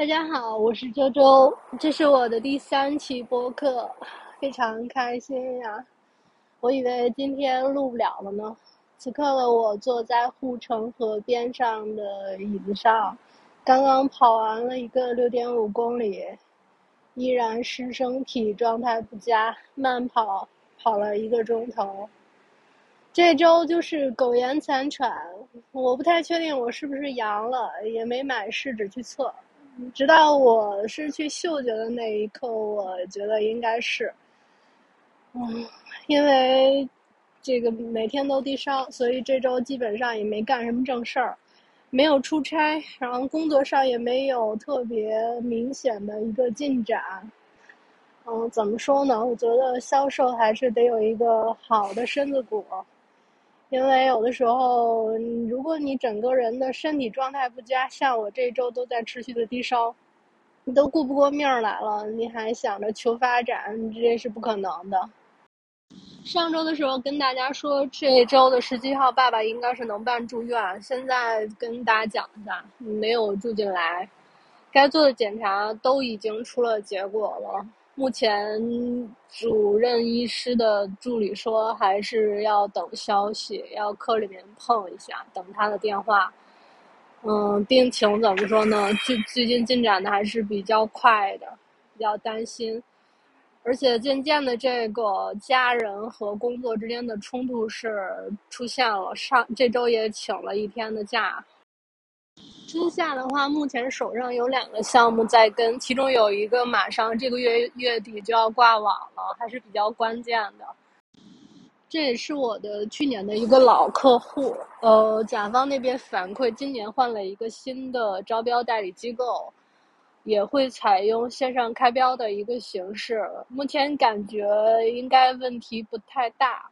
大家好，我是周周，这是我的第三期播客，非常开心呀！我以为今天录不了了呢。此刻的我坐在护城河边上的椅子上，刚刚跑完了一个六点五公里，依然是身体状态不佳，慢跑跑了一个钟头。这周就是苟延残喘，我不太确定我是不是阳了，也没买试纸去测。直到我失去嗅觉的那一刻，我觉得应该是，嗯，因为这个每天都低烧，所以这周基本上也没干什么正事儿，没有出差，然后工作上也没有特别明显的一个进展。嗯，怎么说呢？我觉得销售还是得有一个好的身子骨。因为有的时候，如果你整个人的身体状态不佳，像我这周都在持续的低烧，你都顾不过命来了，你还想着求发展，这是不可能的。上周的时候跟大家说，这周的十七号爸爸应该是能办住院，现在跟大家讲一下，没有住进来，该做的检查都已经出了结果了。目前主任医师的助理说，还是要等消息，要科里面碰一下，等他的电话。嗯，病情怎么说呢？最最近进展的还是比较快的，比较担心。而且渐渐的，这个家人和工作之间的冲突是出现了。上这周也请了一天的假。春夏的话，目前手上有两个项目在跟，其中有一个马上这个月月底就要挂网了，还是比较关键的。这也是我的去年的一个老客户，呃，甲方那边反馈，今年换了一个新的招标代理机构，也会采用线上开标的一个形式。目前感觉应该问题不太大。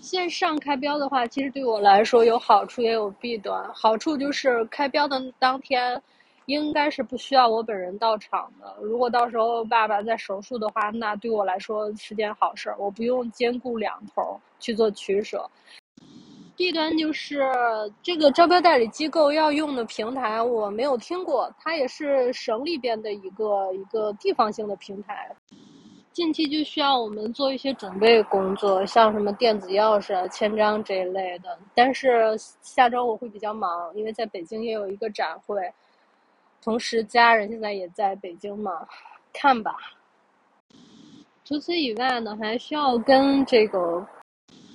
线上开标的话，其实对我来说有好处也有弊端。好处就是开标的当天，应该是不需要我本人到场的。如果到时候爸爸在手术的话，那对我来说是件好事儿，我不用兼顾两头去做取舍。弊端就是这个招标代理机构要用的平台我没有听过，它也是省里边的一个一个地方性的平台。近期就需要我们做一些准备工作，像什么电子钥匙、签章这一类的。但是下周我会比较忙，因为在北京也有一个展会，同时家人现在也在北京嘛，看吧。除此以外呢，还需要跟这个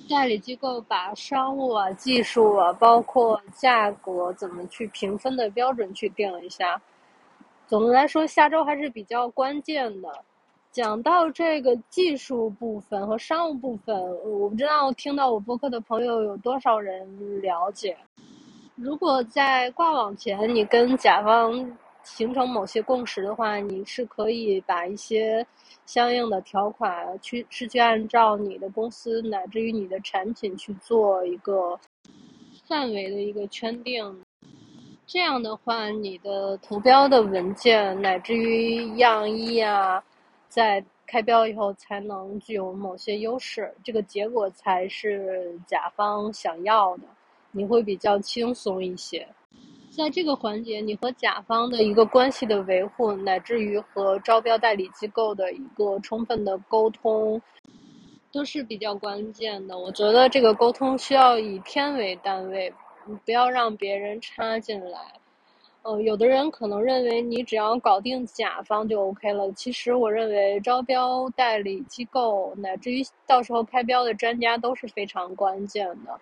代理机构把商务啊、技术啊，包括价格怎么去评分的标准去定一下。总的来说，下周还是比较关键的。讲到这个技术部分和商务部分，我不知道听到我播客的朋友有多少人了解。如果在挂网前你跟甲方形成某些共识的话，你是可以把一些相应的条款去是去按照你的公司乃至于你的产品去做一个范围的一个圈定。这样的话，你的投标的文件乃至于样衣啊。在开标以后才能具有某些优势，这个结果才是甲方想要的，你会比较轻松一些。在这个环节，你和甲方的一个关系的维护，乃至于和招标代理机构的一个充分的沟通，都是比较关键的。我觉得这个沟通需要以天为单位，不要让别人插进来。呃，有的人可能认为你只要搞定甲方就 OK 了。其实我认为招标代理机构乃至于到时候开标的专家都是非常关键的。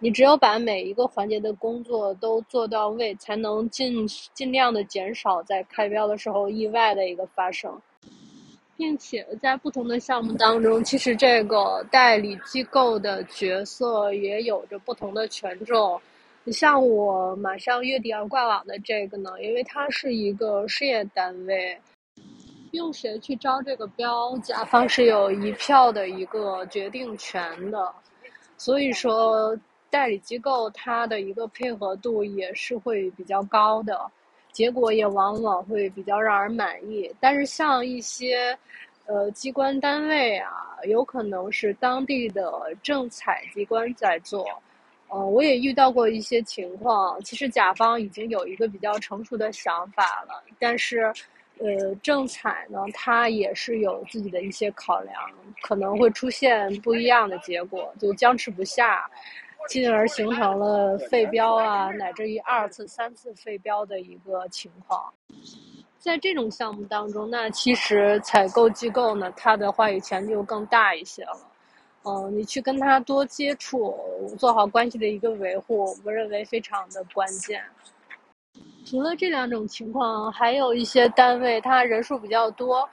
你只有把每一个环节的工作都做到位，才能尽尽量的减少在开标的时候意外的一个发生，并且在不同的项目当中，其实这个代理机构的角色也有着不同的权重。像我马上月底要挂网的这个呢，因为它是一个事业单位，用谁去招这个标，甲方是有一票的一个决定权的，所以说代理机构它的一个配合度也是会比较高的，结果也往往会比较让人满意。但是像一些，呃，机关单位啊，有可能是当地的政采机关在做。呃，我也遇到过一些情况，其实甲方已经有一个比较成熟的想法了，但是。呃，正彩呢，它也是有自己的一些考量，可能会出现不一样的结果，就僵持不下，进而形成了废标啊，乃至于二次、三次废标的一个情况。在这种项目当中，那其实采购机构呢，它的话语权就更大一些了。嗯，你去跟他多接触，做好关系的一个维护，我认为非常的关键。除了这两种情况，还有一些单位它人数比较多，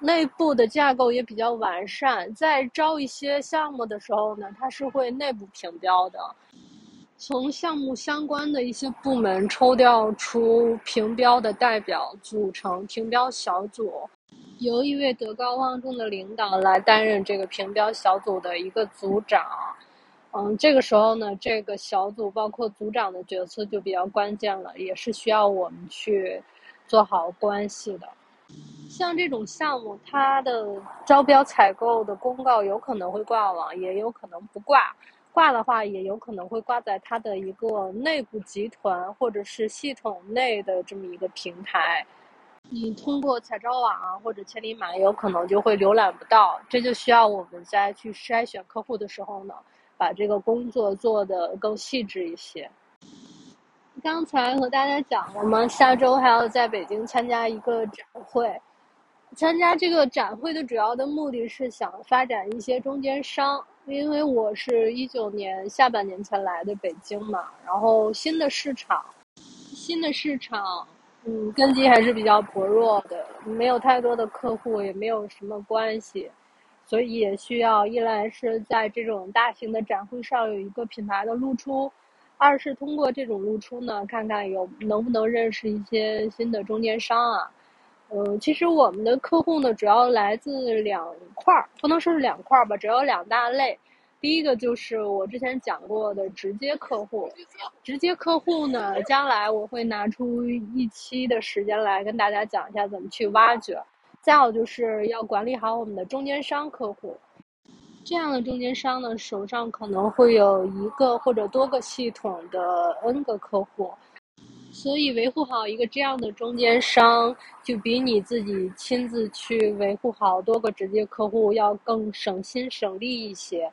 内部的架构也比较完善，在招一些项目的时候呢，它是会内部评标的，从项目相关的一些部门抽调出评标的代表，组成评标小组，由一位德高望重的领导来担任这个评标小组的一个组长。嗯，这个时候呢，这个小组包括组长的角色就比较关键了，也是需要我们去做好关系的。像这种项目，它的招标采购的公告有可能会挂网，也有可能不挂。挂的话，也有可能会挂在它的一个内部集团或者是系统内的这么一个平台。你通过彩招网啊或者千里马，有可能就会浏览不到。这就需要我们在去筛选客户的时候呢。把这个工作做得更细致一些。刚才和大家讲了吗？下周还要在北京参加一个展会。参加这个展会的主要的目的是想发展一些中间商，因为我是一九年下半年才来的北京嘛，然后新的市场，新的市场，嗯，根基还是比较薄弱的，没有太多的客户，也没有什么关系。所以也需要一来是在这种大型的展会上有一个品牌的露出，二是通过这种露出呢，看看有能不能认识一些新的中间商啊。嗯，其实我们的客户呢，主要来自两块儿，不能说是两块儿吧，主要两大类。第一个就是我之前讲过的直接客户，直接客户呢，将来我会拿出一期的时间来跟大家讲一下怎么去挖掘。再有就是要管理好我们的中间商客户，这样的中间商呢，手上可能会有一个或者多个系统的 N 个客户，所以维护好一个这样的中间商，就比你自己亲自去维护好多个直接客户要更省心省力一些。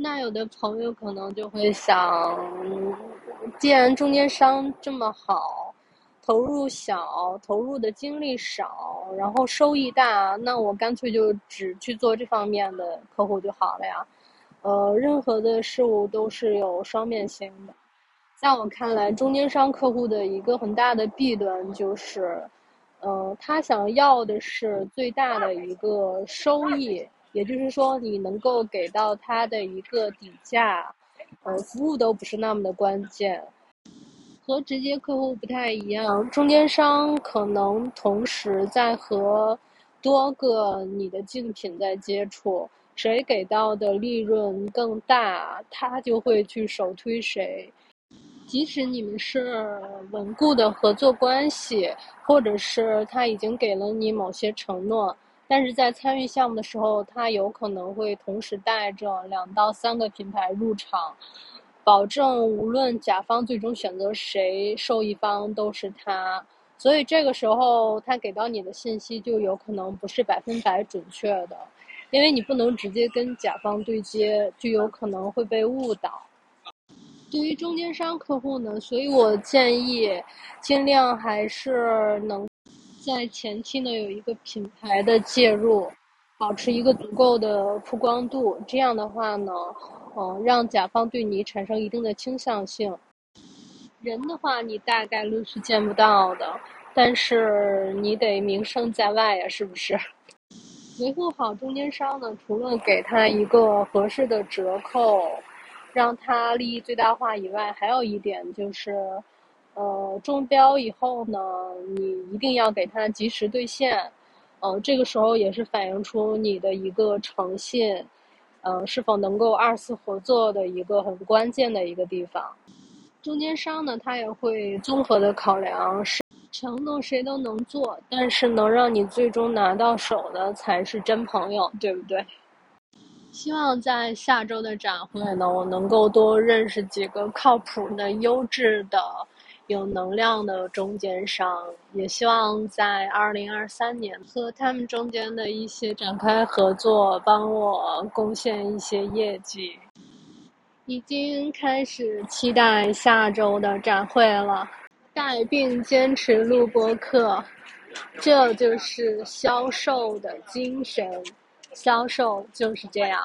那有的朋友可能就会想，既然中间商这么好。投入小，投入的精力少，然后收益大，那我干脆就只去做这方面的客户就好了呀。呃，任何的事物都是有双面性的。在我看来，中间商客户的一个很大的弊端就是，呃，他想要的是最大的一个收益，也就是说，你能够给到他的一个底价，呃，服务都不是那么的关键。和直接客户不太一样，中间商可能同时在和多个你的竞品在接触，谁给到的利润更大，他就会去首推谁。即使你们是稳固的合作关系，或者是他已经给了你某些承诺，但是在参与项目的时候，他有可能会同时带着两到三个品牌入场。保证无论甲方最终选择谁，受益方都是他。所以这个时候他给到你的信息就有可能不是百分百准确的，因为你不能直接跟甲方对接，就有可能会被误导。对于中间商客户呢，所以我建议尽量还是能在前期呢有一个品牌的介入，保持一个足够的曝光度。这样的话呢。嗯，让甲方对你产生一定的倾向性。人的话，你大概率是见不到的，但是你得名声在外呀，是不是？维护好中间商呢，除了给他一个合适的折扣，让他利益最大化以外，还有一点就是，呃，中标以后呢，你一定要给他及时兑现。嗯，这个时候也是反映出你的一个诚信。嗯，是否能够二次合作的一个很关键的一个地方。中间商呢，他也会综合的考量，是承诺谁都能做，但是能让你最终拿到手的才是真朋友，对不对？希望在下周的展会呢，我能够多认识几个靠谱的、优质的、有能量的中间商。也希望在二零二三年和他们中间的一些展开合作，帮我贡献一些业绩。已经开始期待下周的展会了。带病坚持录播课，这就是销售的精神。销售就是这样。